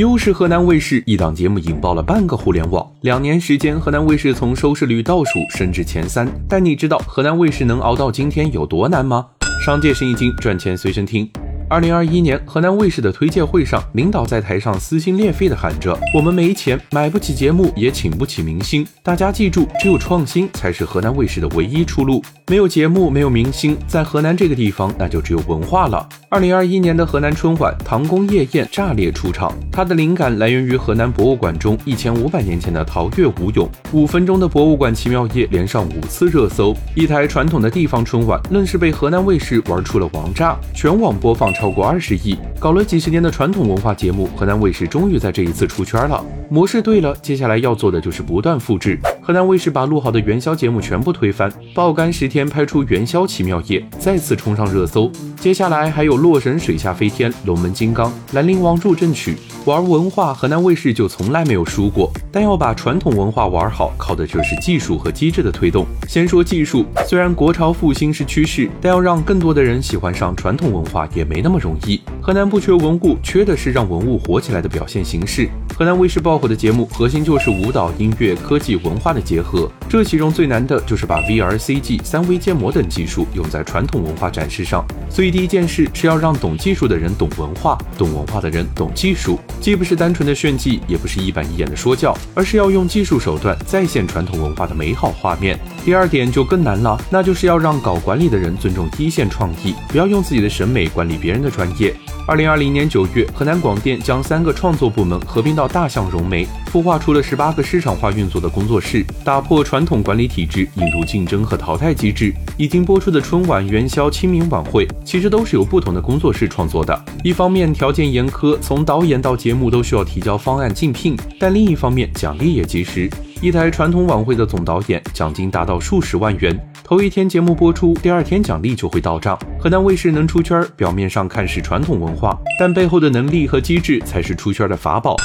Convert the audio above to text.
又是河南卫视一档节目引爆了半个互联网。两年时间，河南卫视从收视率倒数升至前三。但你知道河南卫视能熬到今天有多难吗？商界生意经，赚钱随身听。二零二一年，河南卫视的推介会上，领导在台上撕心裂肺地喊着：“我们没钱，买不起节目，也请不起明星。大家记住，只有创新才是河南卫视的唯一出路。没有节目，没有明星，在河南这个地方，那就只有文化了。”二零二一年的河南春晚，唐宫夜宴炸裂出场，它的灵感来源于河南博物馆中一千五百年前的陶乐舞俑。五分钟的博物馆奇妙夜连上五次热搜，一台传统的地方春晚，愣是被河南卫视玩出了王炸，全网播放。超过二十亿，搞了几十年的传统文化节目，河南卫视终于在这一次出圈了。模式对了，接下来要做的就是不断复制。河南卫视把录好的元宵节目全部推翻，爆肝十天拍出元宵奇妙夜，再次冲上热搜。接下来还有洛神水下飞天、龙门金刚、兰陵王助阵曲。玩文化，河南卫视就从来没有输过。但要把传统文化玩好，靠的就是技术和机制的推动。先说技术，虽然国潮复兴是趋势，但要让更多的人喜欢上传统文化也没那么容易。河南不缺文物，缺的是让文物火起来的表现形式。河南卫视爆火的节目，核心就是舞蹈、音乐、科技、文化的结合。这其中最难的就是把 VR、CG、三维建模等技术用在传统文化展示上。所以第一件事是要让懂技术的人懂文化，懂文化的人懂技术。既不是单纯的炫技，也不是一板一眼的说教，而是要用技术手段再现传统文化的美好画面。第二点就更难了，那就是要让搞管理的人尊重一线创意，不要用自己的审美管理别人的专业。二零二零年九月，河南广电将三个创作部门合并到大象融媒，孵化出了十八个市场化运作的工作室，打破传统管理体制，引入竞争和淘汰机制。已经播出的春晚、元宵、清明晚会，其实都是由不同的工作室创作的。一方面条件严苛，从导演到节目都需要提交方案竞聘，但另一方面奖励也及时。一台传统晚会的总导演奖金达到数十万元，头一天节目播出，第二天奖励就会到账。河南卫视能出圈，表面上看是传统文化，但背后的能力和机制才是出圈的法宝。